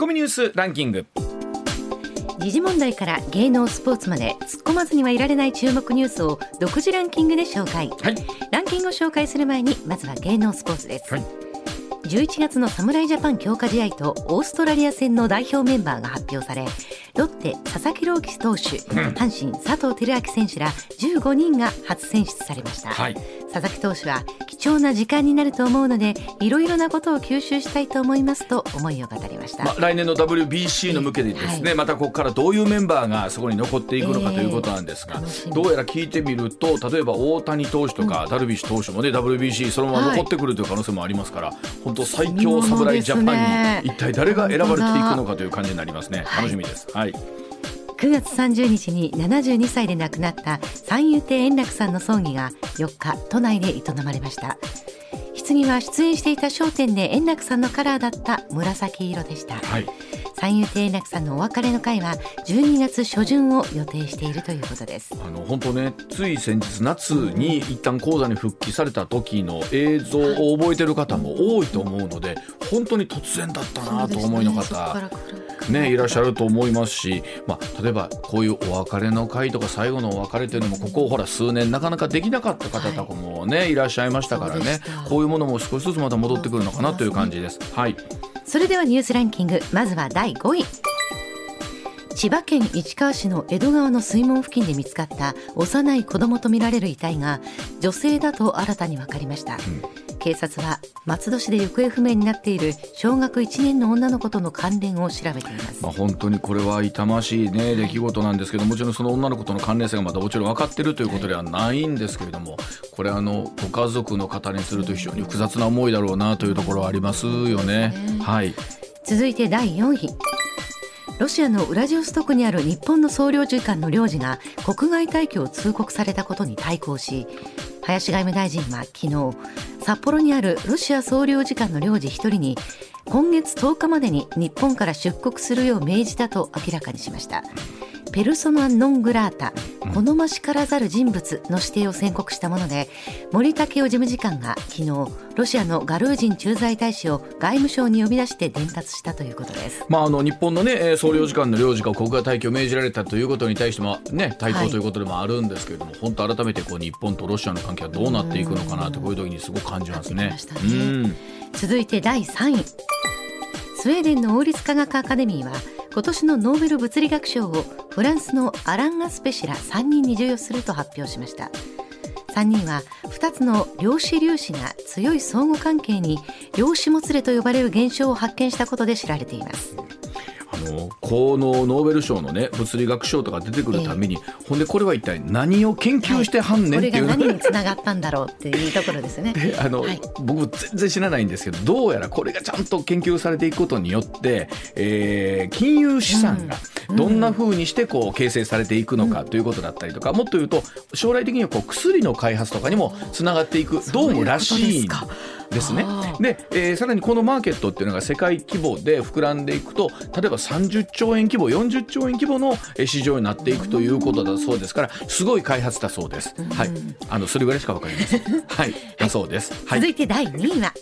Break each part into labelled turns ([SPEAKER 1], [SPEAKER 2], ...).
[SPEAKER 1] コミニュースランキング。
[SPEAKER 2] 時事問題から芸能スポーツまで突っ込まずにはいられない注目ニュースを独自ランキングで紹介、
[SPEAKER 1] はい。
[SPEAKER 2] ランキングを紹介する前にまずは芸能スポーツです、
[SPEAKER 1] はい。
[SPEAKER 2] 11月の侍ジャパン強化試合とオーストラリア戦の代表メンバーが発表されロッテ佐々木朗希投手、阪神佐藤輝明選手ら15人が初選出されました、
[SPEAKER 1] はい。
[SPEAKER 2] 佐々木投手は貴重な時間になると思うのでいろいろなことを吸収したいと思いますと思いを語りました、
[SPEAKER 1] まあ、来年の WBC の向けてですね、
[SPEAKER 2] は
[SPEAKER 1] またここからどういうメンバーがそこに残っていくのか
[SPEAKER 2] ええ
[SPEAKER 1] ということなんですが、
[SPEAKER 2] 楽しみ。
[SPEAKER 1] どうやら聞いてみると例えば大谷投手とかダルビッシュ投手もね WBC そのまま残ってくるという可能性もありますから、本当最強侍ジャパンに一体誰が選ばれていくのかという感じになりますね。
[SPEAKER 2] はい。
[SPEAKER 1] 楽しみです。はい
[SPEAKER 2] 9月30日に72歳で亡くなった三遊亭円楽さんの葬儀が4日都内で営まれました。棺は出演していた『笑点』で円楽さんのカラーだった紫色でした、
[SPEAKER 1] はい。
[SPEAKER 2] 三遊亭円楽さんのお別れの会は12月初旬を予定しているということです。
[SPEAKER 1] あの本当ねつい先日夏に一旦講座に復帰された時の映像を覚えてる方も多いと思うので本当に突然だったなと思いの方、ね、いらっしゃると思いますし、まあ、例えばこういうお別れの会とか最後のお別れというのもここほら数年なかなかできなかった方とかもね、い、らっしゃいましたからね。こういうものも少しずつまた戻ってくるのかなという感じです。はい。
[SPEAKER 2] それではニュースランキング。まずは第5位。千葉県市川市の江戸川の水門付近で見つかった幼い子供とみられる遺体が女性だと新たに分かりました、警察は松戸市で行方不明になっている小学1年の女の子との関連を調べています、
[SPEAKER 1] まあ、本当にこれは痛ましい、ね、出来事なんですけどもちろんその女の子との関連性がまだもちろん分かっているということではないんですけれどもこれあのご家族の方にすると非常に複雑な思いだろうなというところはありますよね。はい。
[SPEAKER 2] 続いて第4位。ロシアのウラジオストクにある日本の総領事館の領事が国外退去を通告されたことに対抗し林外務大臣は昨日札幌にあるロシア総領事館の領事1人に今月10日までに日本から出国するよう命じたと明らかにしました。ペルソナ・ノン・グラータ好ましからざる人物の指定を宣告したもので森武雄事務次官が昨日ロシアのガルージン駐在大使を外務省に呼び出して伝達したということです。
[SPEAKER 1] まあ、あの日本の、ね、えー総領事館の領事が国外退去を命じられたということに対しても、ね、対抗ということでもあるんですけれども、本当改めてこう日本とロシアの関係はどうなっていくのかなとこういう時にすごく感じますね。
[SPEAKER 2] ね
[SPEAKER 1] うん
[SPEAKER 2] 続いて第3位。スウェーデンの王立科学アカデミーは今年のノーベル物理学賞をフランスのアラン・アスペシラ3人に授与すると発表しました。3人は2つの量子粒子が強い相互関係に量子もつれと呼ばれる現象を発見したことで知られています。
[SPEAKER 1] のこのノーベル賞のね物理学賞とか出てくるために、ほんでこれは一体何を研究してはんねんっていうの
[SPEAKER 2] が何につながったんだろうっていうところですね。
[SPEAKER 1] であの、
[SPEAKER 2] はい。
[SPEAKER 1] 僕全然知らないんですけどどうやらこれがちゃんと研究されていくことによって、えー金融資産がどんな風にしてこう形成されていくのかということだったりとか、もっと言うと将来的にはこう薬の開発とかにもつながっていくどうもらしいんですね。で、えーさらにこのマーケットっていうのが世界規模で膨らんでいくと例えば30兆円規模40兆円規模のえー市場になっていくということだそうですからすごい開発だそうです。はい、あのそれぐらいしかわかりません。はい、だそうです。はい。
[SPEAKER 2] 続いて第2位は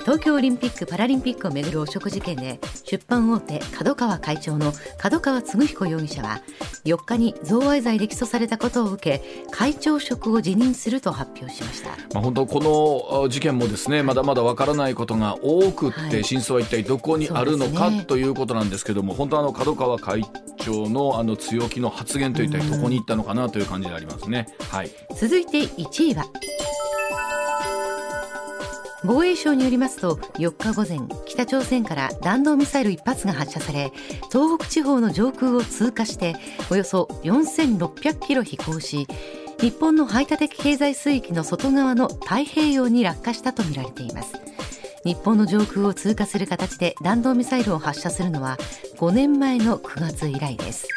[SPEAKER 2] 東京オリンピック・パラリンピックをめぐる汚職事件で出版大手角川会長の角川嗣彦容疑者は4日に贈賄罪で起訴されたことを受け会長職を辞任すると発表しました。
[SPEAKER 1] まあ、本当このあ事件もですねまだまだわからないことが多くって、
[SPEAKER 2] はい。
[SPEAKER 1] 真相は一体どこにあるのか、ということなんですけども本当あの角川会長のあの強気の発言と一体どこに行ったのかなという感じでありますね。はい。
[SPEAKER 2] 続いて1位は防衛省によりますと4日午前北朝鮮から弾道ミサイル1発が発射され東北地方の上空を通過しておよそ4600キロ飛行し日本の排他的経済水域の外側の太平洋に落下したとみられています。日本の上空を通過する形で弾道ミサイルを発射するのは5年前の9月以来です。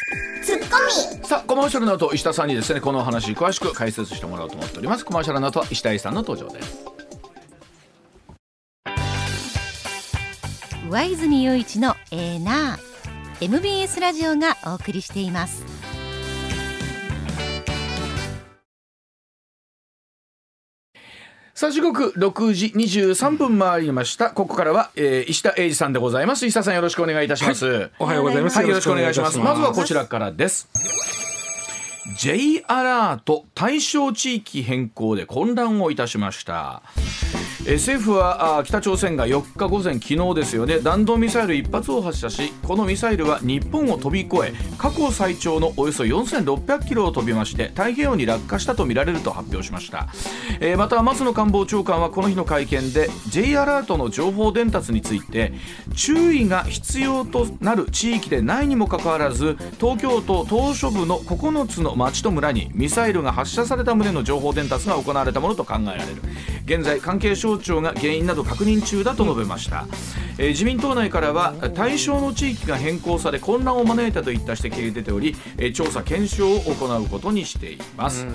[SPEAKER 1] さあコマーシャルの後石田さんにですねこのお話詳しく解説してもらおうと思っております。コマーシャルの後は石田英さんの登場です
[SPEAKER 2] 上泉雄一のエーナー MBS ラジオがお送りしています。
[SPEAKER 1] さあ時刻6時23分回りました。ここからは、えー、石田英二さんでございます。石田さんよろしくお願いいたします、はい、
[SPEAKER 3] おはようございます、
[SPEAKER 1] はい、よろしくお願いします。まずはこちらからです。J アラート対象地域変更で混乱をいたしました政府は北朝鮮が4日午前昨日ですよね。弾道ミサイル1発を発射しこのミサイルは日本を飛び越え過去最長のおよそ4600キロを飛びまして太平洋に落下したとみられると発表しました、えー、また松野官房長官はこの日の会見で J アラートの情報伝達について注意が必要となる地域でないにもかかわらず東京都島しょ部の9つの町と村にミサイルが発射された旨の情報伝達が行われたものと考えられる。現在関係省庁が原因など確認中だと述べました、えー、自民党内からは対象の地域が変更され混乱を招いたといった指摘が出ており、えー、調査検証を行うことにしています、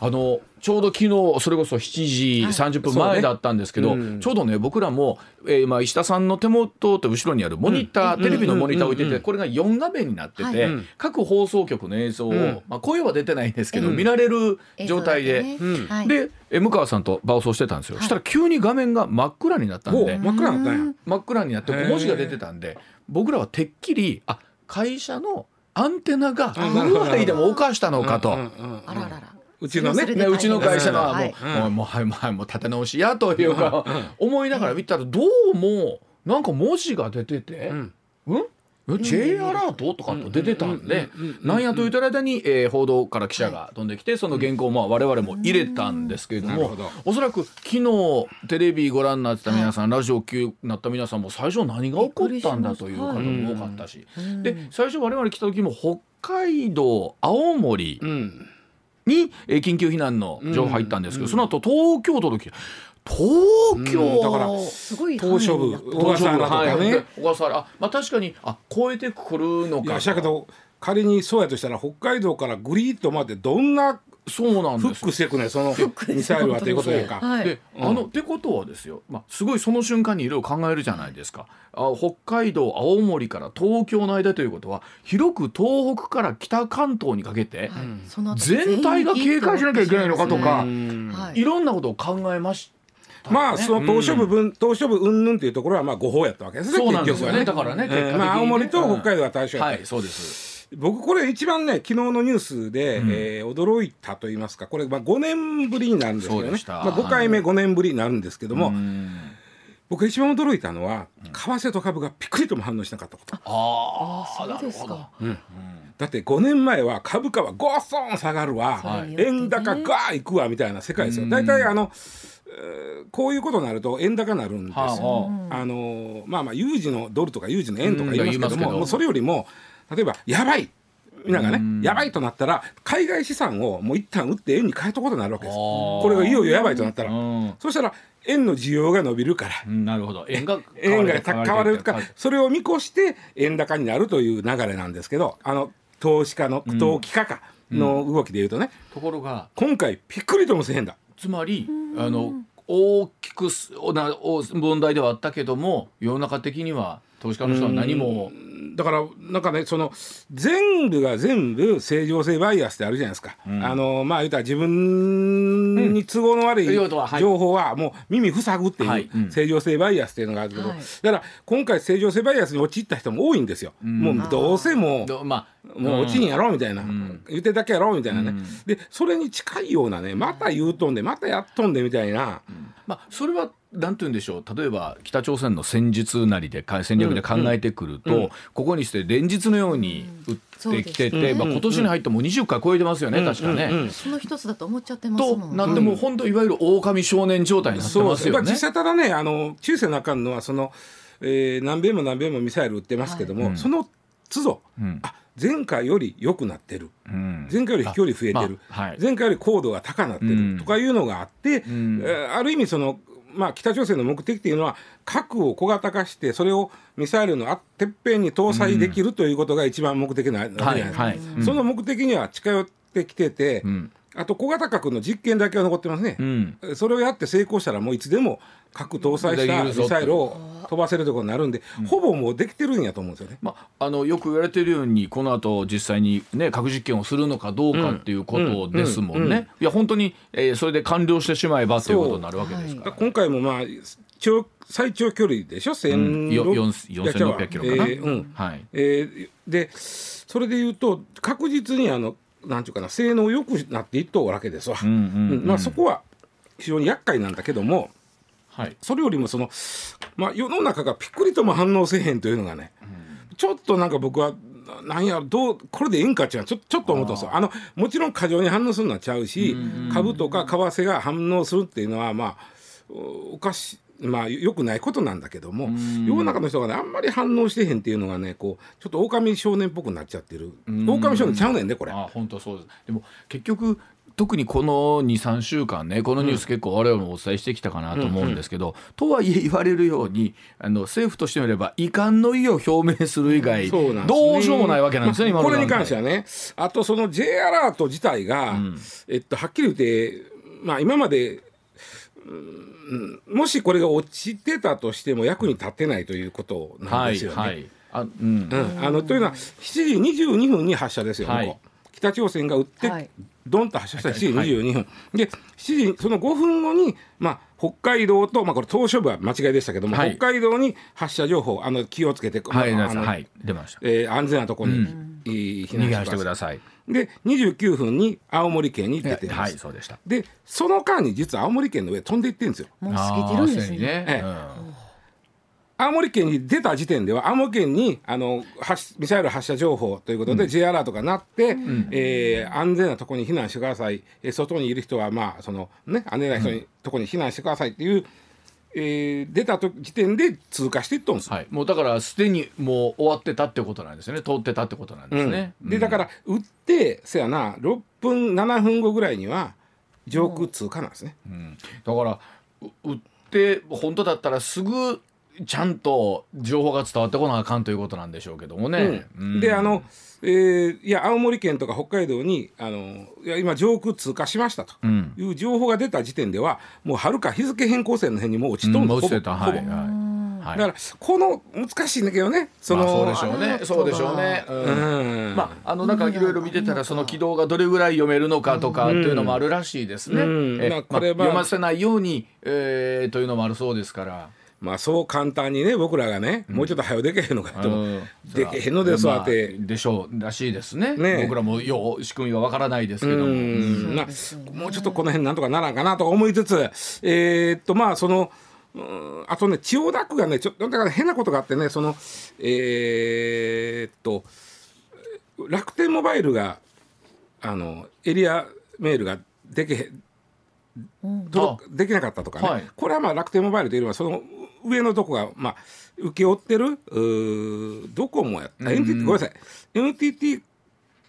[SPEAKER 1] あのちょうど昨日それこそ7時30分前だったんですけど、はい。ねうん、ちょうどね僕らも、えー、まあ石田さんの手元と後ろにあるモニター、うん、テレビのモニターを置いててこれが4画面になってて、はい、各放送局の映像を、うん、まあ、声は出てないんですけど、見られる状態で、で、ね、向川さんと場をそうしてたんですよ、はい、したら急に画面が真っ暗になったんで。
[SPEAKER 3] 真っ暗になったんや
[SPEAKER 1] 真っ暗になって文字が出てたんで僕らはてっきりあ会社のアンテナが不具合でも犯したのかと。あらららうちのねねうちの会社のはもう、はい、もうはいもうもう立て直しやというか、思いながら見たらどうもなんか文字が出てて、うん、うん？J アラートとかと出てたんでなんやと言った間に、えー、報道から記者が飛んできてその原稿をまあ我々も入れたんですけれどもおそらく昨日テレビご覧になってた皆さんラジオ級になった皆さんも最初何が起こったんだという方も多かったし。で最初我々来た時も北海道青森、うんに、えー、緊急避難の情報入ったんですけど、うん、その後東京都の東京、うん、
[SPEAKER 3] だからすごい東証部小笠原とかね。
[SPEAKER 1] 小笠原。あまあ確かにあ超えてくるのか。い
[SPEAKER 3] やだけど仮にそうやとしたら北海道からグリーッとまでどんな
[SPEAKER 1] そうなん
[SPEAKER 3] ですフックしていくねそのミサイルはということやか。
[SPEAKER 1] で、あのってことはですよ、まあ、すごいその瞬間にいろいろ考えるじゃないですか。あ北海道青森から東京の間ということは広く東北から北関東にかけて、全体が警戒しなきゃいけないのかとか、い。ろんなことを考えました。
[SPEAKER 3] まあその島しょ部分、島しょ部云々というところはまあ誤報やったわけですね。
[SPEAKER 1] そうなんですよね。だからね、
[SPEAKER 3] えー、まあ青森と北海道は対象やった。
[SPEAKER 1] はい、そうです。
[SPEAKER 3] 僕これ一番ね昨日のニュースで、うん、えー、驚いたと言いますかこれまあ5年ぶりになるんですけどね、まあ、5回目5年ぶりになるんですけども、僕一番驚いたのは、為替と株がピクリとも反応しなかったこと。
[SPEAKER 2] ああそうですか、
[SPEAKER 3] うん、だって5年前は株価はゴーソン下がるわ、はい、円高ガーいくわみたいな世界ですよ。大体あのこういうことになると円高になるんですよ。あのまあまあ有事のドルとか有事の円とか言いますけども,、もうそれよりも例えばやばい。みんながね、やばいとなったら海外資産をもう一旦売って円に変えとこうとなるわけですこれがいよいよやばいとなったら、そしたら円の需要が伸びるから、
[SPEAKER 1] なるほど。円が
[SPEAKER 3] 円が買われるからそれを見越して円高になるという流れなんですけどあの投資家の投機家かの動きでいうとね、
[SPEAKER 1] ところが
[SPEAKER 3] 今回ぴっくりともせへんだ。
[SPEAKER 1] つまりあの大きくな問題ではあったけども世の中的には投資家の人は何も。
[SPEAKER 3] だからなんかねその全部が全部正常性バイアスってあるじゃないですか、うん、あのまあ言ったら自分に都合の悪い情報はもう耳塞ぐっていう正常性バイアスっていうのがあるけど、はい、だから今回正常性バイアスに陥った人も多いんですよ、うん、もうどうせもう、まあ、もう落ちんやろうみたいな、うん、言ってだけやろうみたいなね、でそれに近いようなねまた言うとんでまたやっとんでみたいな、
[SPEAKER 1] まあそれはなんて言うんでしょう。例えば北朝鮮の戦術なりで戦略で考えてくると、うんうん、ここにして連日のように撃ってきてて、うん、まあ、今年に入っても20回超えてますよね、確かね。
[SPEAKER 2] その一つだと思っちゃってますもん。
[SPEAKER 1] となんでも本当いわゆる狼少年状態になってますよね。
[SPEAKER 3] 実際ただねあの中世のあかんのはその、えー、何べんも何べんもミサイル撃ってますけども、はい、その都度、あ前回より良くなってる、うん、前回より飛距離増えてる、まあはい、前回より高度が高くなってるとかいうのがあって、うん、えー、ある意味そのまあ、北朝鮮の目的というのは核を小型化してそれをミサイルのてっぺんに搭載できるということが一番目的なわけじゃないですか、その目的には近寄ってきてて、うん、あと小型核の実験だけは残ってますね、うん、それをやって成功したらもういつでも核搭載したミサイルを飛ばせるところになるんで、うん、ほぼもうできてるんやと思うんですよね、
[SPEAKER 1] まあ、あのよく言われてるようにこの後実際に、ね、核実験をするのかどうかっていうことですもんね、いや本当に、えー、それで完了してしまえばということになるわけですから、
[SPEAKER 3] はい、今回もまあ長最長距離でしょ、うん、
[SPEAKER 1] 4600キロかな？えーうん。
[SPEAKER 3] はい。えー、でそれでいうと確実にあのなんていうかな性能良くなっていっとうわけですわ、うんうんうん、まあ、そこは非常に厄介なんだけども、はい、それよりもその、まあ、世の中がピクリとも反応せえへんというのがね、うん、ちょっとなんか僕はなんやどうこれでいいんかっていうのはちょちょっと思ったんですよ。あのもちろん過剰に反応するのはちゃうし、株とか為替が反応するっていうのはまあおかしいまあよくないことなんだけども世の中の人がねあんまり反応してへんっていうのがねこうちょっと狼少年っぽくなっちゃってる。狼少年ちゃうねんねこれ。
[SPEAKER 1] あ本当そうです。でも結局特にこの23週間ねこのニュース結構我々もお伝えしてきたかなと思うんですけど、うん。うん、とはいえ言われるようにあの政府としてみれば遺憾の意を表明する以外、ね、どうしようもないわけなんですね、
[SPEAKER 3] まあ、これに関してはね。あとその J アラート自体が、うん、えっと、はっきり言って、まあ、今まで、うんもしこれが落ちてたとしても役に立てないということなんですよね。はいはい、あうん、あのというのは7時22分に発射ですよ、はい、北朝鮮が撃って、はい、ドンと発射した7時22分、はい、で7時その5分後に、まあ、北海道と、まあ、これ島しょ部は間違いでしたけども、北海道に発射情報あの気をつけて、
[SPEAKER 1] はい、はい、出ました、
[SPEAKER 3] えー、安全なところに、うん、
[SPEAKER 1] 避難してください。
[SPEAKER 3] で29分に青森県に出てます、はい、そうでした。でその間に実は青森県の上飛んでいってるんですよ。
[SPEAKER 2] もう過ぎてるんですね。
[SPEAKER 3] 青森県に出た時点では青森県にあのミサイル発射情報ということで、うん、J アラートが鳴って、うん、えー、安全なところに避難してください、えー、外にいる人はまあそのね安全な人に、ところに避難してくださいっていうえー、出た時点で通過していったんです、
[SPEAKER 1] はい、もうだからすでにもう終わってたってことなんですよね。通ってたってことなんですね、
[SPEAKER 3] うん、でだから打ってせやな6分7分後ぐらいには上空通過なんですね、
[SPEAKER 1] うん、だから打って本当だったらすぐちゃんと情報が伝わってこなあかんということなんでしょうけどもね。
[SPEAKER 3] うん、であの、えー、いや青森県とか北海道にあのいや今上空通過しましたと。いう情報が出た時点では、もうはるか日付変更線の辺にもう落ちとん
[SPEAKER 1] で、うん、落ちてた。はいはい。
[SPEAKER 3] だからこの難しいんだけどね
[SPEAKER 1] その、まあ、そうでしょうね。そうでしょうね、うん、まああのなんかいろいろ見てたらその軌道がどれぐらい読めるのかとかっていうのもあるらしいですね、うん。まあ、これは、まあ、読ませないように、えー、というのもあるそうですから。
[SPEAKER 3] まあそう簡単にね僕らがね、もうちょっと早でけへんのかと、う。ん、でけへんのですわって、
[SPEAKER 1] まあ、でしょうらしいですね。ね僕らもよう仕組みはわからないですけども、うん。
[SPEAKER 3] まあ、もうちょっとこの辺なんとかならんかなと思いつつえー、っとまあそのあとね千代田区がねちょっとだから変なことがあってねそのえー、っと楽天モバイルがあのエリアメールがでけへんできなかったとかね、はい、これはまあ楽天モバイルというよりはその上のとこが、まあ、請け負ってるドコモやった、NTT ごめんなさい。NTT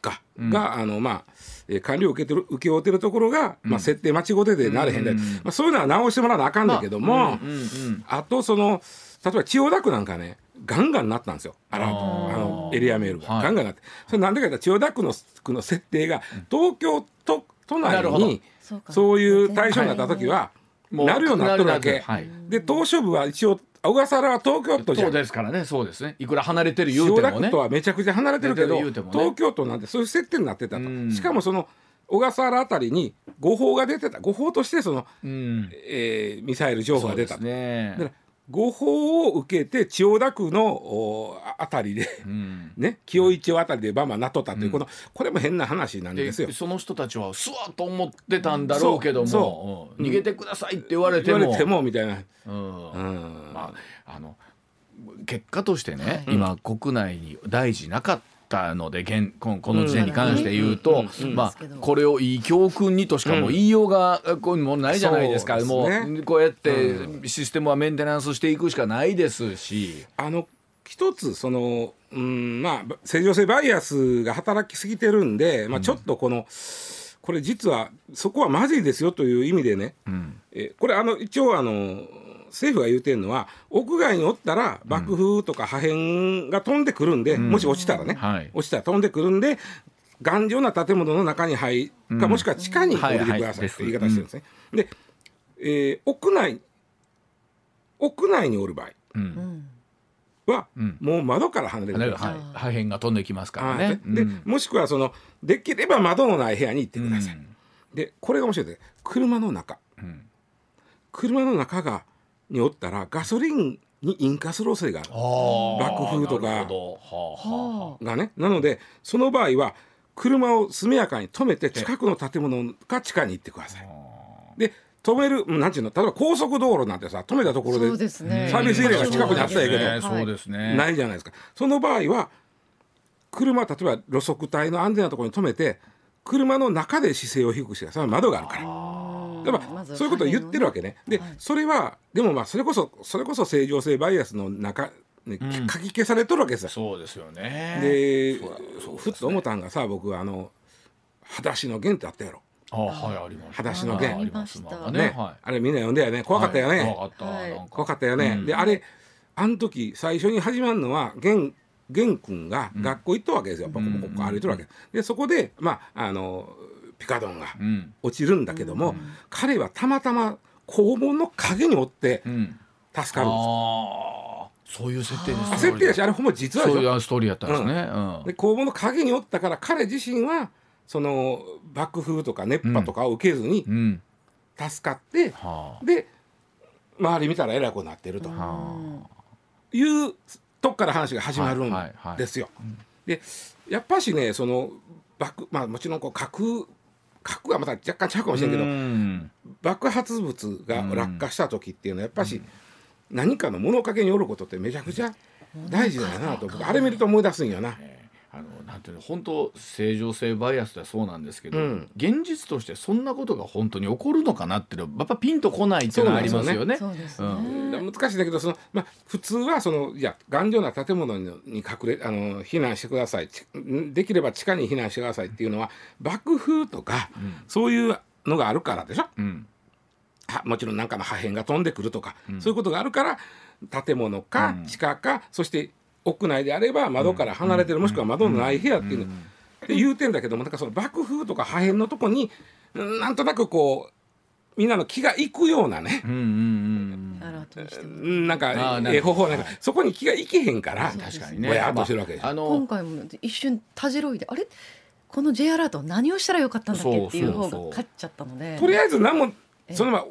[SPEAKER 3] か、うん、があのまあえー、管理を受けてる請け負ってるところが、まあ、設定間違っててなれへんで、うん、まあ、そういうのは直してもらわなあかんだけども、まあうんうん。うん、あとその例えば千代田区なんかねガンガンなったんですよ。あらあのエリアメールが、はい、ガンガンなって。それなんでかというと千代田区の区の設定が東京都都内にそういう対象になった時は、なるようになっとるわけ。はい、で東証部は一応小笠原は東京都じゃ
[SPEAKER 1] そうですからねそうですね。いくら離れてる言うてもね。
[SPEAKER 3] とはめちゃくちゃ離れてるけど、ね、東京都なんてそういう設定になってたとしかもその小笠原あたりに誤報が出てた誤報としてその、うん、えー、ミサイル情報が出た、ね、誤報を受けて千代田区のあたりで、うん、ね清一町あたりでバンバンなっとったという、うん、このこれも変な話なんですよ。
[SPEAKER 1] その人たちはすわと思ってたんだろうけども、うん、逃げてくださいって言われても。
[SPEAKER 3] 言われてもみたいな。
[SPEAKER 1] うん。まああの結果としてね、今国内に大事なかったたので現この時点に関して言うと、まあ、これをいい教訓にとしかも言いようがこういうもないじゃないですか、もうこうやってシステムはメンテナンスしていくしかないですし。
[SPEAKER 3] あの一つその、うんまあ、正常性バイアスが働きすぎてるんで、まあ、ちょっとこの、これ実はそこはまずいですよという意味でね、うん、えこれあの一応あの政府が言うてるのは屋外におったら爆風とか破片が飛んでくるんで、うん、もし落ちたらね、はい、落ちたら飛んでくるんで頑丈な建物の中に入るか、もしくは地下に降りてくださいって言い方してるんですね。で、えー、屋内屋内におる場合は、もう窓から離れてください。
[SPEAKER 1] 破片が飛んできますからね。
[SPEAKER 3] でもしくはそのできれば窓のない部屋に行ってください。でこれが面白いで車の中、車の中がにおったらガソリンに引火する恐れがある。爆風とか。がね。なのでその場合は車を速やかに止めて近くの建物か地下に行ってください。で止めるなんていうの例えば高速道路なんてさ止めたところでサービスエリアが近くにあったんやけど、
[SPEAKER 1] そうですね、
[SPEAKER 3] ないじゃないですか。その場合は車例えば路側帯の安全なところに止めて車の中で姿勢を低くしてその窓があるから。でもそういうことを言ってるわけね。で、それはでもまあそれこそそれこそ正常性バイアスの中ね、書き消されとるわけですよ。
[SPEAKER 1] そうですよね。
[SPEAKER 3] で、ふっと思ったんがさ、僕あの裸足の弦ってあったやろ。
[SPEAKER 1] あはいあります。
[SPEAKER 3] 裸足の弦。
[SPEAKER 2] ありました
[SPEAKER 3] ね。あれみんな読んだよね。怖かったよね。
[SPEAKER 1] 怖かった。
[SPEAKER 3] 怖かったよね。であれあの時最初に始まるのは弦玄君が学校行ったわけですよ、ポコポコ歩いてるわけ、でそこでまああのピカドンが落ちるんだけども、彼はたまたま校門の陰におって助かるんです。よ。
[SPEAKER 1] そういう設定です
[SPEAKER 3] ね。設定だしあれほんま実は
[SPEAKER 1] そういうストーリーやったんですね。
[SPEAKER 3] で校門の陰におったから彼自身はその爆風とか熱波とかを受けずに助かって、で周り見たらえらいことになってると。いうとこから話が始まるんですよ。でやっぱしねその爆まあもちろんこう核核はまた若干ちゃうかもしれんけど爆発物が落下した時っていうのはやっぱし何かの物陰におることってめちゃくちゃ大事だよなとあれ見ると思い出すんよな。
[SPEAKER 1] あのなんていうの本当正常性バイアスではそうなんですけど、うん、現実としてそんなことが本当に起こるのかなっていうのはやっぱピンとこないっていうのはありますよね。
[SPEAKER 3] 難しいんだけどその、まあ、普通はそのいや頑丈な建物に隠れあの避難してくださいできれば地下に避難してくださいっていうのは爆風とか、うん、そういうのがあるからでしょ？うん。もちろん何かの破片が飛んでくるとか、うん、そういうことがあるから建物か地下か、そして屋内であれば窓から離れてる、もしくは窓のない部屋っていうの、って言うてんだけどもなんかその爆風とか破片のとこになんとなくこうみんなの気がいくようなね、なんかええ方法なんかそこに気がいけへんから
[SPEAKER 1] 確かにね。
[SPEAKER 3] ぼやっとしてるわけで
[SPEAKER 2] あの今回も一瞬たじろいであれ？この J アラート何をしたらよかったんだっけ？っていう方が勝っちゃったので。
[SPEAKER 3] とりあえず何もそのまま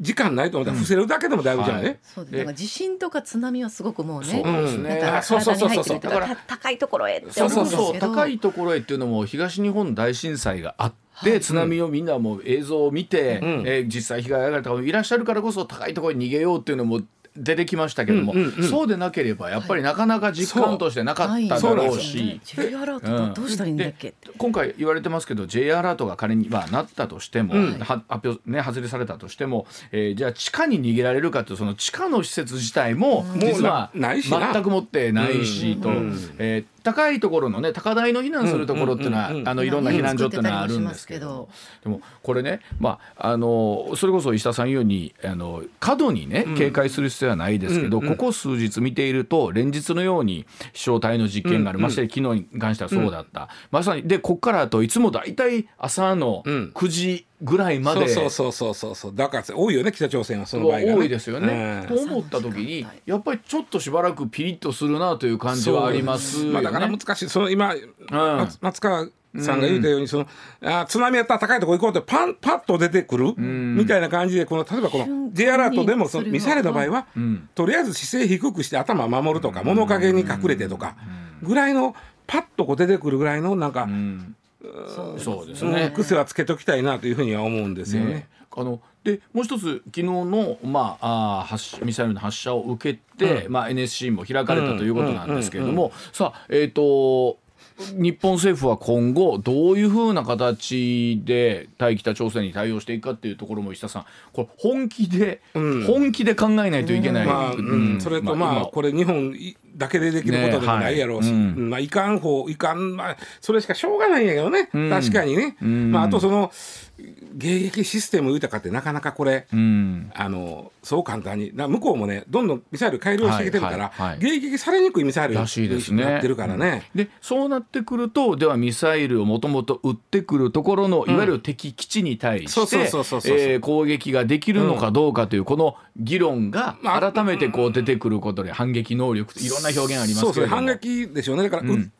[SPEAKER 3] 時間ないと思ったら伏せるだけでもだいぶじゃない、
[SPEAKER 2] そうです。だから地震とか津波はすごくもうね、
[SPEAKER 1] そう。ですね。
[SPEAKER 2] なんか体に入ってるとか高いところへって
[SPEAKER 1] そうそうそう。高いところへっていうのも東日本大震災があって。津波をみんなもう映像を見て、うえ実際被害がある方もいらっしゃるからこそ高いところに逃げようっていうのも出てきましたけども、うんうんうん、そうでなければやっぱりなかなか実感としてなかっただろうし、
[SPEAKER 2] J アラートどうしたらいいんだっけ、
[SPEAKER 1] 今回言われてますけど J アラートが仮にはなったとしても、うん、発表ね外れされたとしても、えー、じゃあ地下に逃げられるかとその地下の施設自体も実は全く持ってないしと、うん、えー、高いところのね高台の避難するところっていうのは、あのいろんな避難所っていうのはあるんですけど、でもこれねまああのそれこそ石田さん言うようにあの過度にね警戒する必要はないですけど、ここ数日見ていると連日のように飛翔体の実験がある、まして昨日に関してはそうだった、まさにでここからといつも大体朝の9時、ぐらいまで。
[SPEAKER 3] そうそうそうそうそう。だから多いよね北朝鮮はその場合が、
[SPEAKER 1] ね、多いですよね、と思った時にやっぱりちょっとしばらくピリッとするなという感じはあります、ね、
[SPEAKER 3] まあ、だから難しい。その今、うん、松川さんが言うたように、そのあ津波やったら高いとこ行こうってパンパッと出てくる、みたいな感じでこの例えばこの J アラートでもそのミサイルの場合は、とりあえず姿勢低くして頭守るとか、物陰に隠れてとかぐらいのパッとこう出てくるぐらいのなんか、
[SPEAKER 1] そうですね。
[SPEAKER 3] 癖はつけときたいなというふうには思うんですよね。ね
[SPEAKER 1] あのでもう一つ昨日の、まあ、あ発ミサイルの発射を受けて、うん、まあ、NSC も開かれたということなんですけれども、さあえっ、ー、と日本政府は今後どういうふうな形で対北朝鮮に対応していくかっていうところも石田さんこれ本気で、うん、本気で考えないといけない、
[SPEAKER 3] まあうん、それとまあ、まあ、これ日本だけでできることでもないやろうし、ねはい。うん、まあいかん方いかんまあそれしかしょうがないんやけどね、うん、確かにね、うん、まああとその迎撃システム豊かってなかなかこれ、うん、あのそう簡単に向こうもねどんどんミサイル改良してきてるから、はいはい。はい、迎撃されにくいミサイルになってるからね。
[SPEAKER 1] でそうなってくるとではミサイルをもともと撃ってくるところのいわゆる敵基地に対して攻撃ができるのかどうかというこの議論が改めてこう出てくることで反撃能力いろんな表現ありますけど
[SPEAKER 3] 反撃でしょうね。だから、うん、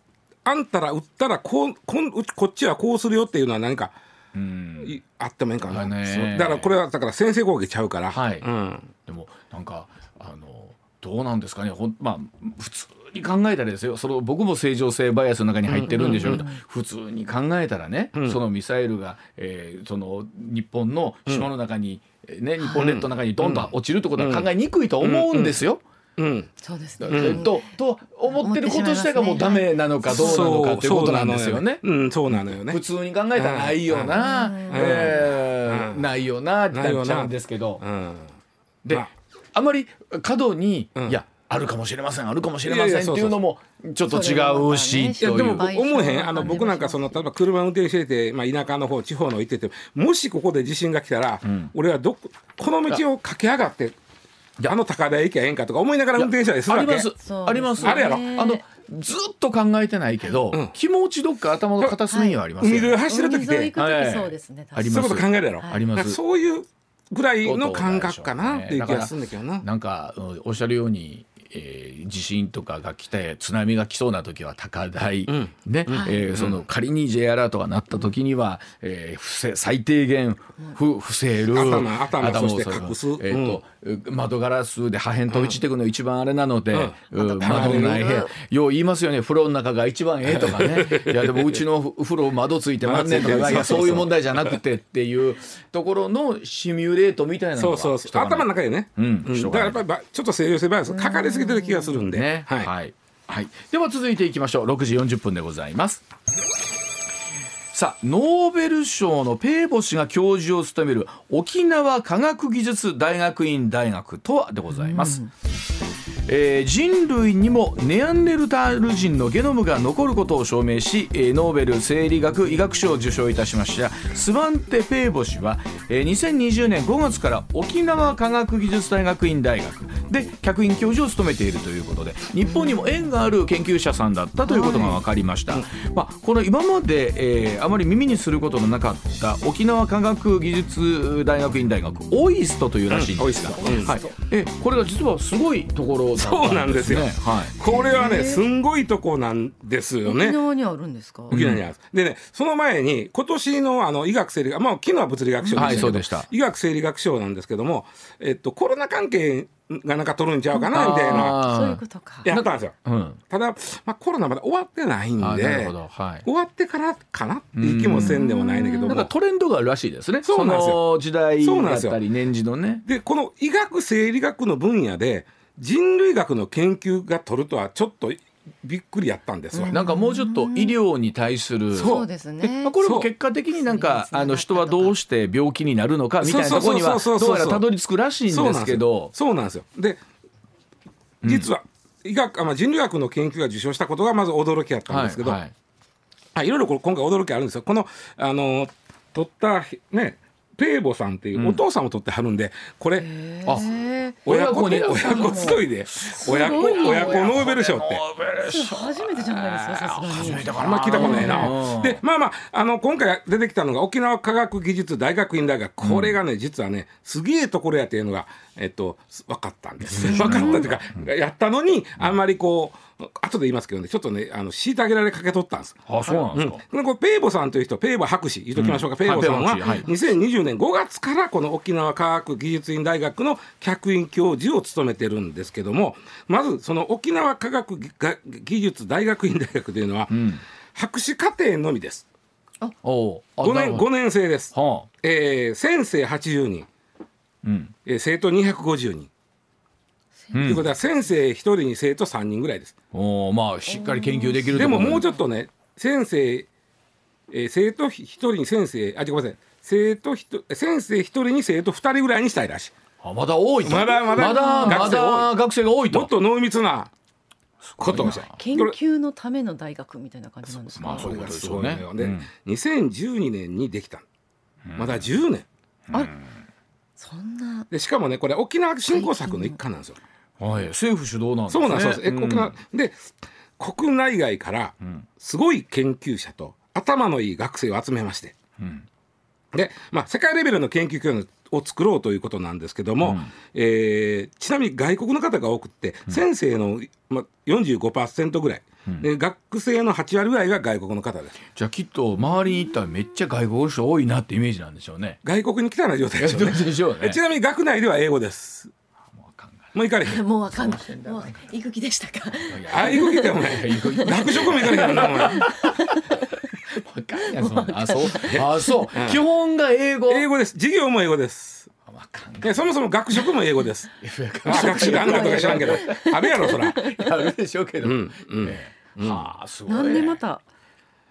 [SPEAKER 3] あんたら撃ったらこうこんこっちはこうするよっていうのは何か。うん、あってもいいかな、ね、だからこれはだから先制攻撃ちゃうから、はい。うん、
[SPEAKER 1] でもなんかあのどうなんですかね。ほんまあ普通に考えたらですよ。その僕も正常性バイアスの中に入ってるんでしょう。けど、普通に考えたらね、うん、そのミサイルが、えー、その日本の島の中に、うん、ね、日本列島の中にどん。どん。落ちるってことは考えにくいと思うんですよ。
[SPEAKER 2] うん、そうですね、
[SPEAKER 1] うん、とと思ってること自体がもうダメなのかどうなのかっていうことなんですよね。
[SPEAKER 3] うん、そう。なのよね。
[SPEAKER 1] 普通に考えたらないよな、えー、ないよなってな。っちゃうんですけど。で、あ。まり過度に、いやあるかもしれませんあるかもしれませんっていうのもちょっと違うし
[SPEAKER 3] いやでも思えへん。あの僕なんかその例えば車運転してて、まあ、田舎の方地方の行っててもしここで地震が来たら、うん、俺はどこの道を駆け上がってあの高台行きゃええんかとか思いながら運転したりするわけ？あります。
[SPEAKER 1] あります。あれやろ？あのずっと考えてないけど、うん、気持ちどっか頭の片隅にはあります
[SPEAKER 3] よ、ね、走ってる時
[SPEAKER 2] で、そうですね、
[SPEAKER 3] あります。そういうこと考えるやろ、
[SPEAKER 1] あります。
[SPEAKER 3] そういうぐらいの感覚かな？っていう気がするんだけどな、
[SPEAKER 1] なんかおっしゃるようにえー、地震とかが来て津波が来そうな時は高台、うん、ね、うん、えー、その仮に J アラートが鳴った時には、えー、最低限ふ伏せる
[SPEAKER 3] 頭頭をそして隠す、
[SPEAKER 1] えーと、窓ガラスで破片飛び散ってくるの一番あれなので、うん、窓のない部屋よう言いますよね。風呂の中が一番ええとかね。いやでもうちの風呂窓ついてまんねんとか。いやそういう問題じゃなくてっていうところのシミュレートみたいなのが
[SPEAKER 3] そうそう。頭の中でね、うん、だからやっぱりちょっと西洋性バイアスかかりすぎてる気がするんで、ね、はい、はい。
[SPEAKER 1] はい、では続いていきましょう。6時40分でございますさあノーベル賞のペーボ氏が教授を務める沖縄科学技術大学院大学とはでございます。うんえー、人類にもネアンデルタール人のゲノムが残ることを証明し、えー、ノーベル生理学医学賞を受賞いたしましたスバンテ・ペーボ氏は、えー、2020年5月から沖縄科学技術大学院大学で客員教授を務めているということで日本にも縁がある研究者さんだったということが分かりました、はい、まあ、この今まで、えー、あまり耳にすることのなかった沖縄科学技術大学院大学オイストというらしいんですが、うん。はい、えこれが実はすごいところ
[SPEAKER 3] そうなんですよ、はい、これはねすんごいとこなんですよね。
[SPEAKER 2] 沖縄にあるんですか？
[SPEAKER 3] 沖縄にある、うん、でねその前に今年のあの医学生理学まあ昨日は物理学賞でした。医学生理学賞なんですけども、えっと、コロナ関係がなんか取るんちゃうかなみたいな。
[SPEAKER 2] そういうことか。
[SPEAKER 3] やったんですよ、うん、ただ、まあ、コロナまだ終わってないんで、はい、終わってからかなっていう気もせんでもないんだけど
[SPEAKER 1] なんかトレンドがあるらしいですね。そうなんですよ。時代だったり年次のね。
[SPEAKER 3] でこの医学生理学の分野で人類学の研究が取るとはちょっとびっくりやったんですわ、
[SPEAKER 1] なんかもうちょっと医療に対する
[SPEAKER 2] そう。ですね、
[SPEAKER 1] まあ、これも結果的になんかあの人はどうして病気になるのかみたいなところにはどうやらたどり着くらしいんですけど。
[SPEAKER 3] そうなんですよ。で実は、医学、まあ、人類学の研究が受賞したことがまず驚きやったんですけど、はいはい。はい、いろいろこれ今回驚きあるんですよ。このあの取ったねペーボさんっていうお父さんを取ってはるんで、これあ親子に親子集いで親子親子ノーベル賞って。
[SPEAKER 2] 初めてじゃないですかさすがに。初めて
[SPEAKER 3] あんま聞いたことな。いなでまあまああの今回出てきたのが沖縄科学技術大学院大学。これがね、実はねすげえところやっていうのがえっと分かったんです。分かったというかやったのにあんまりこう後で言いますけどねちょっとねあの虐げられかけとったんです。
[SPEAKER 1] あそうなんですか、
[SPEAKER 3] うん、これペーボさんという人ペーボ博士言っときましょうか、うん、ペーボさんは2020年5月からこの沖縄科学技術院大学の客員教授を務めてるんですけどもまずその沖縄科学技術大学院大学というのは、うん、博士課程のみです。あ。5年 ,5 年生です、はあ。えー、先生80人、うん。えー、生徒250人ということは先生1人に生徒3人ぐらいです。
[SPEAKER 1] おまあしっかり研究できる
[SPEAKER 3] で。ももうちょっとね先生、えー、生徒1人に先生あごめんなさい生徒先生1人に生徒2人ぐらいにしたいらしい。
[SPEAKER 1] あまだ多い
[SPEAKER 3] まだまだ
[SPEAKER 1] まだ学生が多いと。
[SPEAKER 3] もっと濃密なことをした
[SPEAKER 2] 研究のための大学みたいな感じなんですか、
[SPEAKER 3] まあ、それがすごいのよ、ね、で、2012年にできたまだ10年、
[SPEAKER 2] あそんな。
[SPEAKER 3] でしかもねこれ沖縄振興策の一環なんですよ、
[SPEAKER 1] はい、政府主導なんです
[SPEAKER 3] ねそうなんです。え、沖縄で国内外からすごい研究者と頭のいい学生を集めまして、で、まあ、世界レベルの研究教を作ろうということなんですけども、うん、えー、ちなみに外国の方が多くて、うん、先生の、まあ、45%ぐらい、うん、で学生の8割ぐらいが外国の方です。
[SPEAKER 1] じゃあきっと周りに行ったらめっちゃ外国の人多いなってイメージなんでしょうね。
[SPEAKER 3] 外国に来たような状態でしょうね。
[SPEAKER 1] しょうね。
[SPEAKER 3] ちなみに学内では英語ですもう行かれへ
[SPEAKER 2] ん。もうわかんない。もう行く気でしたか？
[SPEAKER 3] あ、行く気でもない。学食も行かれへんなもん。
[SPEAKER 1] あそうあそう、基本が英語
[SPEAKER 3] 英語です授業も英語ですでそもそも学食も英語です。学食あんかとか知らんけど、あるやろそら。
[SPEAKER 1] あるでしょうけど。うん
[SPEAKER 2] うん。はあすごい。なんでまた？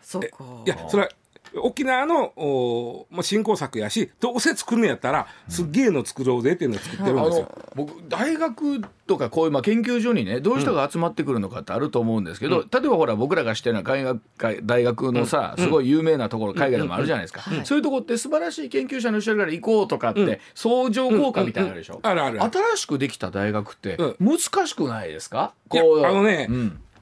[SPEAKER 2] そうか。
[SPEAKER 3] いやそれは沖縄のお、まあ、振興策やしどうせ作るんやったらすっげえの作ろうぜっていうのを作ってるんですよ。
[SPEAKER 1] うん、僕大学とかこういうまあ研究所にねどういう人が集まってくるのかってあると思うんですけど、うん、例えばほら僕らが知ってるのは海学大学のさ、すごい有名なところ海外でもあるじゃないですか、そういうとこって素晴らしい研究者の人から行こうとかって、相乗効果みたいなのあるでしょ、
[SPEAKER 3] あるある。
[SPEAKER 1] 新しくできた大学って難しくないですか、
[SPEAKER 3] こう。あのね、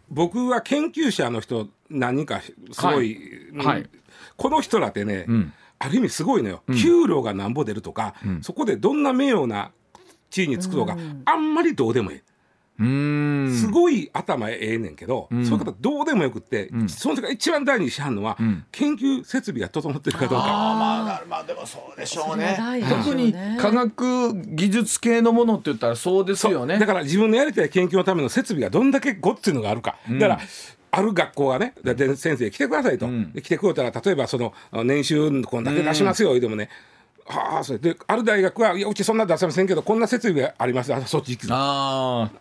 [SPEAKER 3] 僕は研究者の人何人かすごい、はい、この人らってね、うん、ある意味すごいのよ、うん、給料がなんぼ出るとか、うん、そこでどんな名誉な地位につくとか、あんまりどうでもいい。すごい頭ええねんけど、うん、そういう方どうでもよくって、うん、その時が一番大事にしはんのは、うん、研究設備が整ってるかどうか。
[SPEAKER 1] あまあ、まあでもそうでしょうね。特に科学技術系のものって言ったらそうですよね。
[SPEAKER 3] だから自分のやりたい研究のための設備がどんだけごっついのがあるか。だからある学校がね、で先生来てくださいと、うん、来てくれたら例えばその年収こんだけ出しますよ、うん、でもね。はあそれである大学はいやうちそんな出せませんけどこんな設備があります。あそっち行くあ、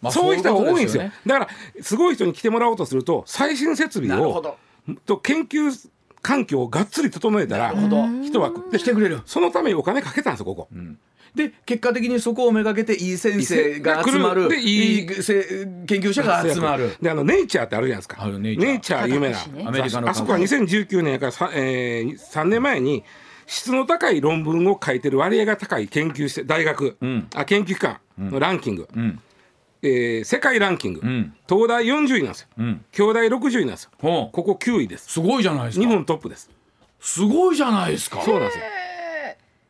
[SPEAKER 3] まあ、そういう人が多いんですよ、ね、だからすごい人に来てもらおうとすると最新設備をと研究環境をがっつり整えたら人は
[SPEAKER 1] 来てくれる。
[SPEAKER 3] そのためにお金かけたんですよここ。
[SPEAKER 1] うん。で結果的にそこをめがけていい先生が集まるいい研究者が集まる。
[SPEAKER 3] であのネイチャーってあるじゃないですか。ネイチャー有名な、アメリカのあそこは2019年から 3,、えー、3年前に質の高い論文を書いてる割合が高い研究して大学、うん、あ研究機関のランキング、うん、えー、世界ランキング、うん、東大40位なんですよ、うん、京大60位なんですよ、ここ9位です。
[SPEAKER 1] すごいじゃないですか。
[SPEAKER 3] 日本トップです。
[SPEAKER 1] すごいじゃないですか。
[SPEAKER 3] そうなんですよ。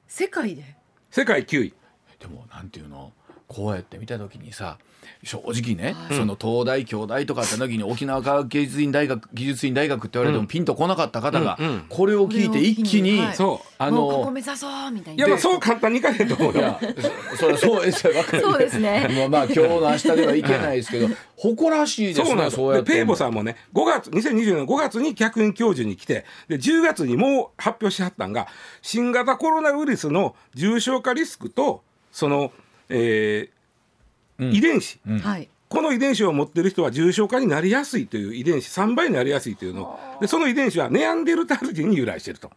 [SPEAKER 2] 世界で？
[SPEAKER 3] 世界9位。
[SPEAKER 1] でもなんていうの？こうやって見た時にさ正直ね、はい、その東大京大とかって時に沖縄科学芸術院大学技術院大学って言われてもピンとこなかった方が、これを聞いて一気に、はい、
[SPEAKER 2] そうあのここ目指そうみたいな。
[SPEAKER 3] いやまあそう簡単にいかへんと思うよ
[SPEAKER 1] それそうです
[SPEAKER 2] そうですね。
[SPEAKER 1] まあまあ今日の明日ではいけないですけど 誇らしいですね
[SPEAKER 3] そうやって。ペイボさんもね5月2020年5月に客員教授に来てで10月にもう発表しはったんが新型コロナウイルスの重症化リスクとその、えー、遺伝子、この遺伝子を持ってる人は重症化になりやすいという遺伝子3倍になりやすいというの。でその遺伝子はネアンデルタル人に由来していると。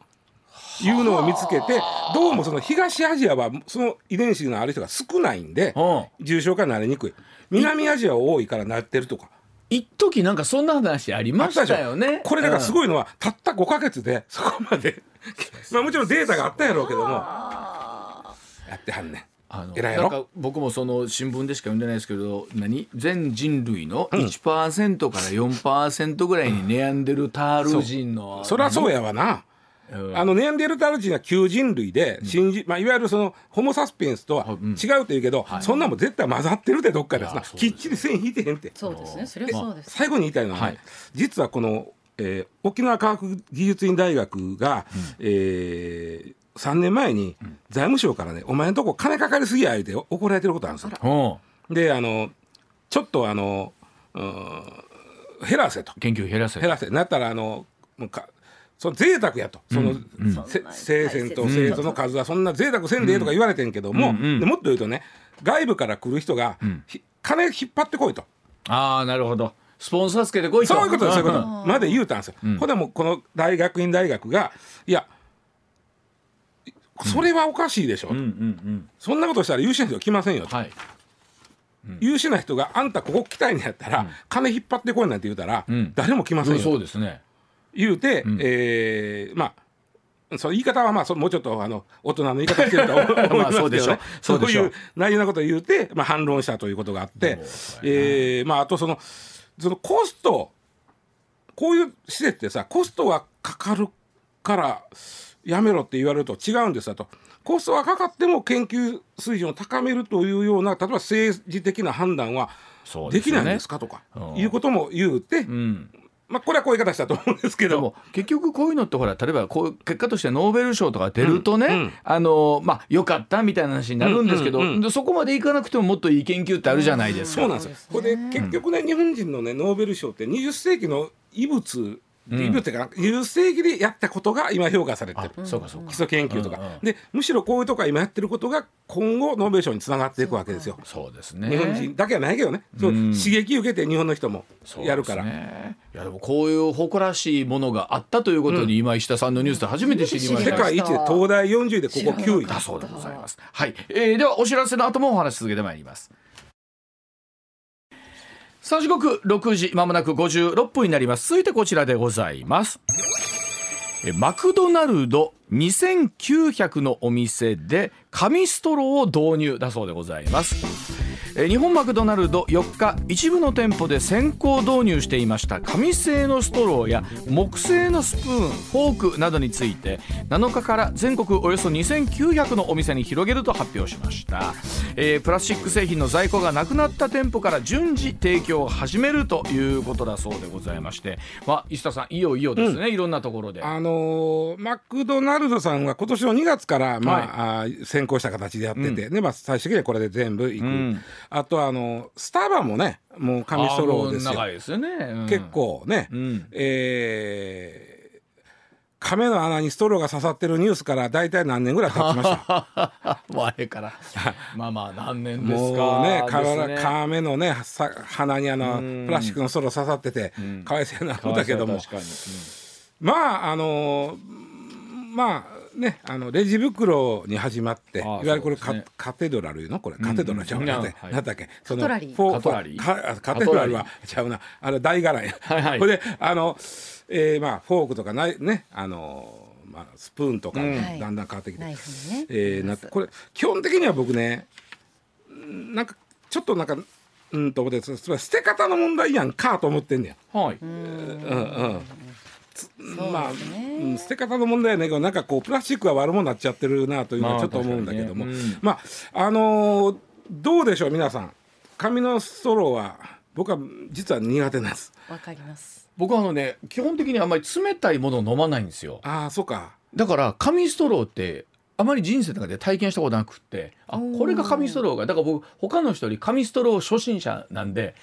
[SPEAKER 3] いうのを見つけてどうもその東アジアはその遺伝子のある人が少ないんで重症化になりにくい。南アジアは多いからなってるとか。
[SPEAKER 1] 一時なんかそんな話ありましたよね。
[SPEAKER 3] これだからすごいのは、たった5か月でそこまで。まあもちろんデータがあったやろうけども。やってはんねん
[SPEAKER 1] あのなんか僕もその新聞でしか読んでないですけど何？全人類の1%から4%ぐらいにネアンデルタール人の、
[SPEAKER 3] う。ん、そりゃそうやわな。あのネアンデルタール人は旧人類で、うん、まあ、いわゆるそのホモ・サスペンスとは違うというけど、うん、そんなも絶対混ざってるでどっかですな。きっちり線引いてへんって。
[SPEAKER 2] そうですね。それはそうです。
[SPEAKER 3] 最後に言いたいのは、ね、はい、実はこの、えー、沖縄科学技術院大学が、うん、えー3年前に財務省からね、お前のとこ金かかりすぎや言うて怒られてることあるんですよ。であのちょっとあの減らせと。
[SPEAKER 1] 研究減らせ
[SPEAKER 3] 減らせ。なったらあのもうかその贅沢やと。その、うん、生鮮と生徒の数はそんな贅沢せんでえとか言われてんけども、うん、もっと言うとね外部から来る人が、うん、金引っ張ってこいと。
[SPEAKER 1] ああなるほど。スポンサーつけてこい
[SPEAKER 3] と。そういうことですそういうこと。まで言うたんですよ。うん、これもこの大学院大学がいやそれはおかしいでしょ、うんうんうん、そんなことしたら優秀な人来ませんよと、はい、優秀な人があんたここ来たいんやったら、金引っ張ってこいなんて言うたら、誰も来ませんよ、
[SPEAKER 1] そうですね。
[SPEAKER 3] 言うて、うえまあその言い方はまあそもうちょっとあの大人の言い方してると思いますけど、ね、そういう内容なことを言うて、まあ、反論したということがあって、えーまあ、あとそのそのコストこういう施設ってさコストがかかるからやめろって言われると違うんですよと。コストがかかっても研究水準を高めるというような例えば政治的な判断はできないんですかとか、いうことも言うて、うん、まあ、これはこういう言い方したと思うんですけど。
[SPEAKER 1] 結局こういうのってほら例えばこう結果としてノーベル賞とか出るとね、うんうん、あのまあよかったみたいな話になるんですけど、うんうん、そこまでいかなくてももっといい研究ってあるじゃないですか。
[SPEAKER 3] そうなんですよ。これで結局ね、日本人のねノーベル賞って20世紀の遺物リビューっていうか20世紀でやったことが今評価されてる。そうかそうか。基礎研究とか、うんうん、でむしろこういうとこ今やってることが今後ノーベル賞につながっていくわけですよ。
[SPEAKER 1] そうですね。
[SPEAKER 3] 日本人だけはないけどね、そう刺激受けて日本の人もやるから、ね、
[SPEAKER 1] いやでもこういう誇らしいものがあったということに、今石田さんのニュースで初めて知りました、
[SPEAKER 3] 世界一で東大40位でここ9位。
[SPEAKER 1] だそうでございます。はい、えー、ではお知らせの後もお話続けてまいりますさあ時刻6時まもなく56分になります。続いてこちらでございます。マクドナルド2900のお店で紙ストローを導入だそうでございます。日本マクドナルド4日一部の店舗で先行導入していました紙製のストローや木製のスプーンフォークなどについて7日から全国およそ2900のお店に広げると発表しました、えー、プラスチック製品の在庫がなくなった店舗から順次提供を始めるということだそうでございまして、まあ、石田さんいよいよですね、うん、いろんなところで。
[SPEAKER 3] あのー、マクドナルドさんは今年の2月から、まあ、はい、先行した形でやってて、うん、でまあ、最終的にはこれで全部いく。うん。あとあのスタバもねもう紙ストローですよ。
[SPEAKER 1] 長いですよね、
[SPEAKER 3] うん、結構ね、うん、えー、亀の穴にストローが刺さってるニュースから大体何年ぐらい経ちました？
[SPEAKER 1] 前から。まあまあ何年ですか。もう
[SPEAKER 3] ね亀のね鼻にあのプラスチックのストロー刺さってて、うん、かわいそうなことだけども、まああのまあね、あのレジ袋に始まっていわゆるこれカ,、カテドラルの？これカテドラルちゃうな、うん、なんだっけ？
[SPEAKER 2] そのカトラリー。
[SPEAKER 3] カテドラルはちゃうな。あれ大柄や、はいはい、これであの、えー、まあフォークとかないね？あのまあ、スプーンとか、だんだん変わってきて、ね。えー、なこれ基本的には僕ねなんかちょっとなんかうんと思ってそれ捨て方の問題やんかと思ってんね
[SPEAKER 1] や。はい、
[SPEAKER 3] うんうんまあ、うん、捨て方の問題はねなんかこうプラスチックが悪者になっちゃってるなというのはちょっと思うんだけども、まあ、ね。うん。まあ、あのー、どうでしょう皆さん。紙のストローは僕は実は苦手なんです。
[SPEAKER 2] わかります。
[SPEAKER 1] 僕はあのね基本的にあんまり冷たいものを飲まないんですよ。
[SPEAKER 3] ああそうか。
[SPEAKER 1] だから紙ストローってあまり人生の中で体験したことなくってあこれが紙ストローがだから僕他の人より紙ストロー初心者なんで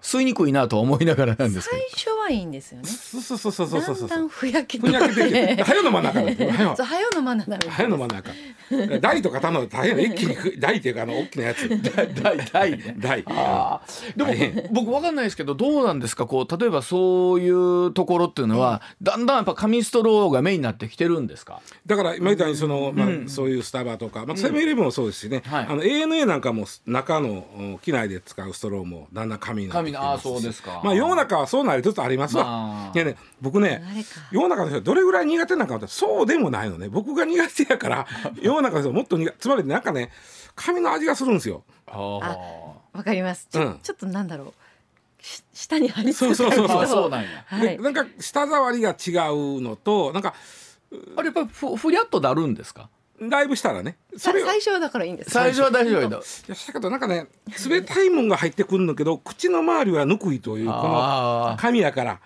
[SPEAKER 1] 吸いにくいなと思いながらなんですけど。
[SPEAKER 2] 最初はいいんですよね。
[SPEAKER 3] そうそうそうそうそうそう
[SPEAKER 2] だんだんふやけ
[SPEAKER 3] て。ふやけて早の真ん中
[SPEAKER 2] だはよの真ん中
[SPEAKER 3] 早の真ん中台とか頼んで大変一気に台っていうかあの大きなやつ。
[SPEAKER 1] 台台台あでも僕わかんないですけどどうなんですか？こう例えばそういうところっていうのは、だんだんやっぱ紙ストローがメインになってきてるんですか？
[SPEAKER 3] だから今みたいにその、まあそういうスタバとか、まあ、セブンイレブンもそうですしね、あの ANA なんかも中の機内で使うストローもだんだん紙になってきてますし。あそうですか、まあ、世の中はそうなりつつありますわ、まあ、ね、僕ね世の中の人どれぐらい苦手なのかってそうでもないのね。僕が苦手やから 世の中の人もっと苦つまりなんかね紙の味がするんですよ。
[SPEAKER 2] あわかります。ちょうん、ちょっとなんだろう。下に張り
[SPEAKER 3] 付く。そうそうそう
[SPEAKER 1] そう。なんや、
[SPEAKER 3] はい、なんか舌触りが違うのとなんか
[SPEAKER 1] あれやっぱりふふりゃっとなるんですか？
[SPEAKER 3] だいぶしたらね。
[SPEAKER 2] それ最初はだからいいんです。
[SPEAKER 1] 最初は大丈夫
[SPEAKER 3] だいやしたけどなんかね冷たいもんが入ってくるんだけど口の周りはぬくいというこの紙やから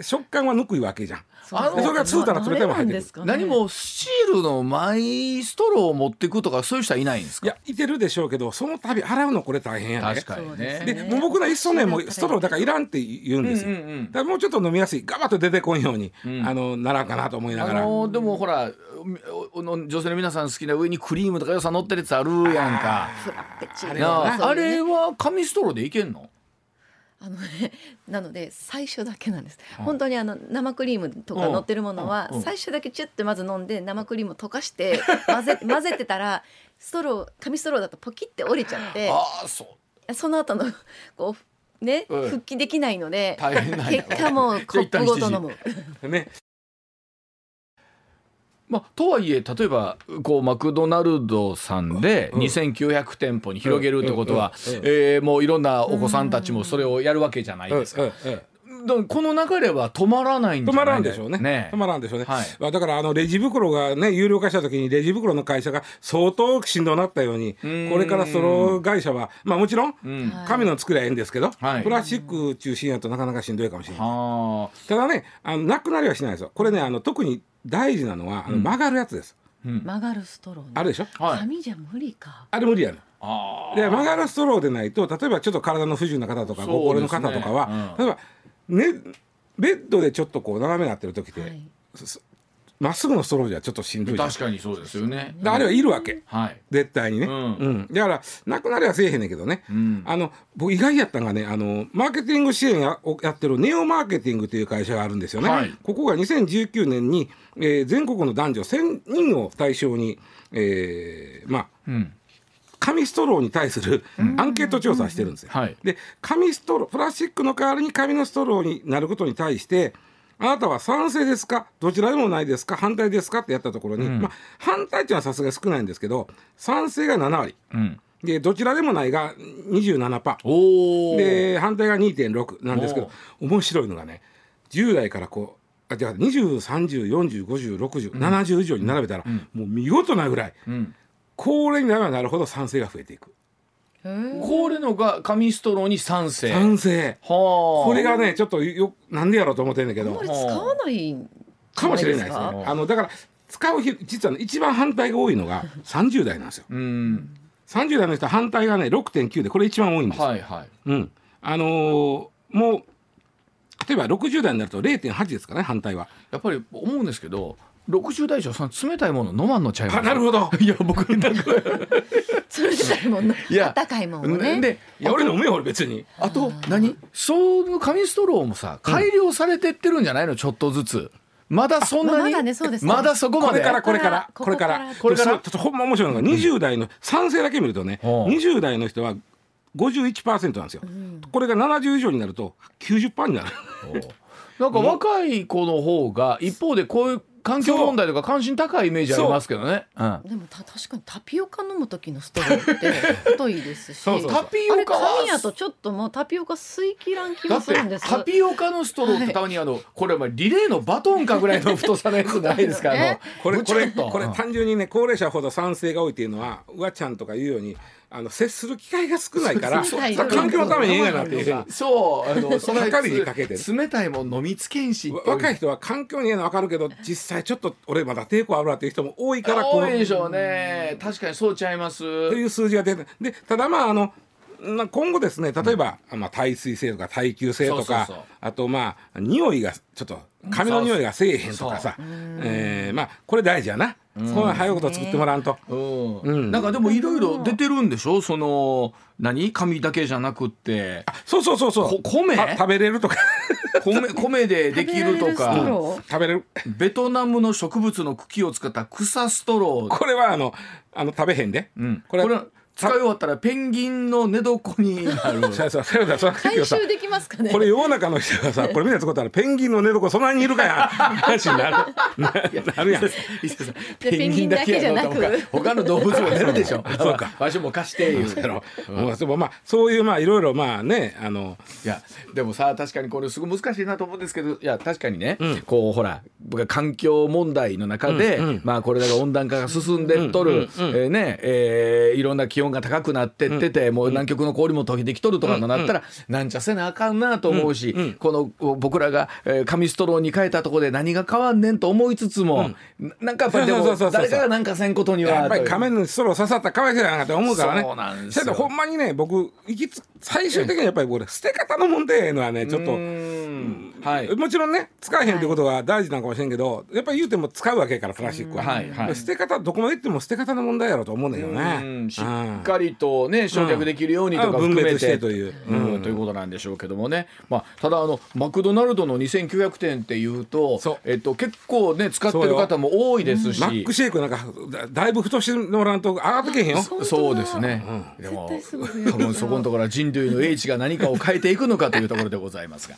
[SPEAKER 3] 食感はぬくいわけじゃん。あのそれが通たら冷たいも入ってくる、
[SPEAKER 1] 何もスチールのマイストローを持っていくとかそういう人はいないんですか？
[SPEAKER 3] いやいてるでしょうけどその度洗うのこれ大変や
[SPEAKER 1] ね。確かにね。
[SPEAKER 3] でもう僕のいっそねもうストローだからいらんって言うんですよ、だからもうちょっと飲みやすいガバッと出てこんように、うん、あのならんかなと思いながら、あの
[SPEAKER 1] ー、でもほら女性の皆さん好きな上にクリームとかよさ乗ってるやつあるやんか。あれは紙ストローでいけんの？
[SPEAKER 2] あのね、なので最初だけなんです、はい、本当にあの生クリームとか乗ってるものは最初だけチュッてまず飲んで生クリームを溶かして混ぜ 混ぜてたらストロー紙ストローだとポキって折れちゃって
[SPEAKER 1] あそう。
[SPEAKER 2] その後のこうね、
[SPEAKER 1] うん。
[SPEAKER 2] 復帰できないので
[SPEAKER 1] 大変なんや
[SPEAKER 2] 結果もうコップごと飲む。
[SPEAKER 3] ね
[SPEAKER 1] まあ、とはいえ例えばこうマクドナルドさんで
[SPEAKER 3] うん。
[SPEAKER 1] 2900店舗に広げるってことはえーもういろんなお子さんたちもそれをやるわけじゃないですか。でもこの流れは止まらないんじ
[SPEAKER 3] 止ま
[SPEAKER 1] ゃない
[SPEAKER 3] らんでしょうね。止まらんでしょうね、
[SPEAKER 1] はい。
[SPEAKER 3] まあだからあのレジ袋がね有料化した時にレジ袋の会社が相当しんどなったようにこ
[SPEAKER 1] ん。
[SPEAKER 3] れからその会社はまあもちろん紙の作りゃええんですけど、
[SPEAKER 1] はい。
[SPEAKER 3] プラスチック中心やとなかなかしんどいかもしれない。
[SPEAKER 1] は
[SPEAKER 3] ただねあのなくなりはしないですよ。これねあの特に大事なのはあの曲がるやつです、
[SPEAKER 2] 曲がるストローね。
[SPEAKER 3] あるでしょ？
[SPEAKER 2] 紙じゃ無理か。
[SPEAKER 3] あれ無理やね
[SPEAKER 1] あ
[SPEAKER 3] で曲がるストローでないと例えばちょっと体の不自由な方とかご高齢の方とかは、
[SPEAKER 1] うん。
[SPEAKER 3] 例えばねベッドでちょっとこう斜めになってる時って、
[SPEAKER 2] はい
[SPEAKER 3] まっすぐのストローじゃちょっとしんどい
[SPEAKER 1] 確かにそうですよね。
[SPEAKER 3] であれはいるわけ。
[SPEAKER 1] はい。
[SPEAKER 3] 絶対にね、
[SPEAKER 1] う
[SPEAKER 3] うん。んだからなくなりはせえへんねんけどね、
[SPEAKER 1] ん。
[SPEAKER 3] あの僕意外やったんがねあのマーケティング支援やをやってるネオマーケティングという会社があるんですよね、
[SPEAKER 1] はい。
[SPEAKER 3] ここが2019年に、えー全国の男女1000人を対象に、えーまあ
[SPEAKER 1] うん。
[SPEAKER 3] 紙ストローに対するアンケート調査をしてるんですよ。
[SPEAKER 1] はい。
[SPEAKER 3] で紙ストロープラスチックの代わりに紙のストローになることに対してあなたは賛成ですか？どちらでもないですか？反対ですか？ってやったところに、まあ、反対っていうのはさすがに少ないんですけど賛成が7割。
[SPEAKER 1] うん。
[SPEAKER 3] でどちらでもないが27%
[SPEAKER 1] おお。
[SPEAKER 3] で反対が2.6なんですけど面白いのがね10代からこうあじゃあ203040506070以上に並べたら、もう見事なぐらい
[SPEAKER 1] うん。
[SPEAKER 3] 高齢になればなるほど賛成が増えていく。
[SPEAKER 1] これのが紙ストローに賛成。
[SPEAKER 3] 賛成
[SPEAKER 1] はあ。
[SPEAKER 3] これがねちょっとよなんでやろうと思ってんだけど
[SPEAKER 2] あんまり使わない
[SPEAKER 3] か？もしれないですね
[SPEAKER 2] か
[SPEAKER 3] あのだから使う人実は、ね、一番反対が多いのが30代なんですよ
[SPEAKER 1] うん。
[SPEAKER 3] 30代の人は反対がね6.9でこれ一番多いんですよ、
[SPEAKER 1] はいはい。
[SPEAKER 3] うんあのーもう例えば60代になると0.8ですかね反対は
[SPEAKER 1] やっぱり思うんですけど。60代以上その冷たいもの飲まんのちゃいます？
[SPEAKER 3] あなるほど。
[SPEAKER 1] いや僕なんか。
[SPEAKER 2] それ自体もね
[SPEAKER 1] い
[SPEAKER 2] ったかいもんね。
[SPEAKER 1] で
[SPEAKER 3] いや俺飲むよ俺別に。
[SPEAKER 1] あと何？その紙ストローもさ改良されてってるんじゃないの？ちょっとずつ。まだそんなに？
[SPEAKER 2] ままだねそうですね。
[SPEAKER 1] まだそこまで？
[SPEAKER 3] これからこれから
[SPEAKER 2] こ
[SPEAKER 3] れから
[SPEAKER 1] これから。
[SPEAKER 3] ちょっとほんま面白いのが20代の賛成だけ見るとね
[SPEAKER 1] はあ
[SPEAKER 3] 20代の人は51%なんですよ。これが70以上になると90%になる。
[SPEAKER 1] なんか若い子の方が一方でこういう環境問題とか関心高いイメージありますけどね。う。ん。
[SPEAKER 2] でもた確かにタピオカ飲む時のストローって太いですし。
[SPEAKER 3] そうそう
[SPEAKER 1] タピオカは
[SPEAKER 2] 紙やとちょっともうタピオカ吸い切らん気
[SPEAKER 1] だって
[SPEAKER 2] もするんです。
[SPEAKER 1] タピオカのストローってたまにあの、これお前リレーのバトンかぐらいの太さのやつないですか？あの
[SPEAKER 2] ね
[SPEAKER 3] これこれこれ単純にね高齢者ほど賛成が多いっていうのはうわちゃんとか言うようにあの接する機会が少ないから
[SPEAKER 2] そ
[SPEAKER 3] そうれ環境のためにええがなっていう。
[SPEAKER 1] そうあの それ
[SPEAKER 3] 測りにかけてる
[SPEAKER 1] 冷たいもん飲みつけんし
[SPEAKER 3] わ若い人は環境にええの分かるけど実際ちょっと俺まだ抵抗あるわっていう人も多いからこう
[SPEAKER 1] 多いでしょうね。確かにそうちゃいます。
[SPEAKER 3] という数字が出てでただまああのな今後ですね例えば、まあ、耐水性とか耐久性とかあとまあ匂いがちょっと紙の匂いがせえへんとかさ、えーまあこれ大事やな、そん。な早いこと作ってもらわんと、
[SPEAKER 1] うん。
[SPEAKER 3] うん。
[SPEAKER 1] なんかでもいろいろ出てるんでしょ？その何？紙だけじゃなくって。
[SPEAKER 3] そうそうそうそう。
[SPEAKER 1] こ米？
[SPEAKER 3] た食べれるとか。
[SPEAKER 1] 米米でできると
[SPEAKER 2] 食べられるスト
[SPEAKER 1] か
[SPEAKER 3] 食べれる。
[SPEAKER 1] ベトナムの植物の茎を使った草ストロー、
[SPEAKER 3] これはあのあの食べへんで、
[SPEAKER 1] うん、
[SPEAKER 3] これ
[SPEAKER 1] これ使い終わったらペンギンの寝床になる。
[SPEAKER 2] 回収できますかね。
[SPEAKER 3] これ世の中の人がさ これみんな使ったらペンギンの寝床そんなにいるかや。話になる。ななるやん
[SPEAKER 2] ペンギンだけじゃなく
[SPEAKER 1] 他の動物も寝るでしょ
[SPEAKER 3] そうか
[SPEAKER 1] 場所も貸して言う
[SPEAKER 3] やろ、もうでもまあそういうまあいろいろまあねあの
[SPEAKER 1] いやでもさ確かにこれすごい難しいなと思うんですけどいや確かにね、こうほら僕は環境問題の中で、
[SPEAKER 3] うんうん
[SPEAKER 1] まあこれだけ温暖化が進んでっとる、
[SPEAKER 3] うんうんうん
[SPEAKER 1] えーねえーいろんな気温が高くなってってて、もう南極の氷も溶けてきとるとかのなったら、なんちゃせなあかんなと思うし、この僕らが、えー紙ストローに変えたところで何が変わんねんと思いつつも、ななんかやっぱりでも 誰かがなんかせんことには
[SPEAKER 3] やっぱり仮面にストロー刺さったらかわいそうやなって思うからね。
[SPEAKER 1] そうなんですよ。
[SPEAKER 3] ほんまにね僕行きつ最終的にやっぱり僕ね捨て方の問題のはねちょっと。
[SPEAKER 1] うん
[SPEAKER 3] はい、もちろんね使えへんってことが大事なのかもしれんけど、やっぱり言うても使うわけからプラスチックは、はいはい、捨て方どこまでいっても捨て方の問題やろうと思うんだよね。
[SPEAKER 1] しっかりとね焼却できるようにとか含めてという、うん、ということなんでしょうけどもね、まあ、ただあのマクドナルドの2900点っていうと、えっと、結構ね使ってる方も多いですし、マ
[SPEAKER 3] ックシェイクなんかだいぶ太してもらうと上がってけへんよ。
[SPEAKER 1] そうですね、でも多分そこのところは人類の英知が何かを変えていくのかというところでございますが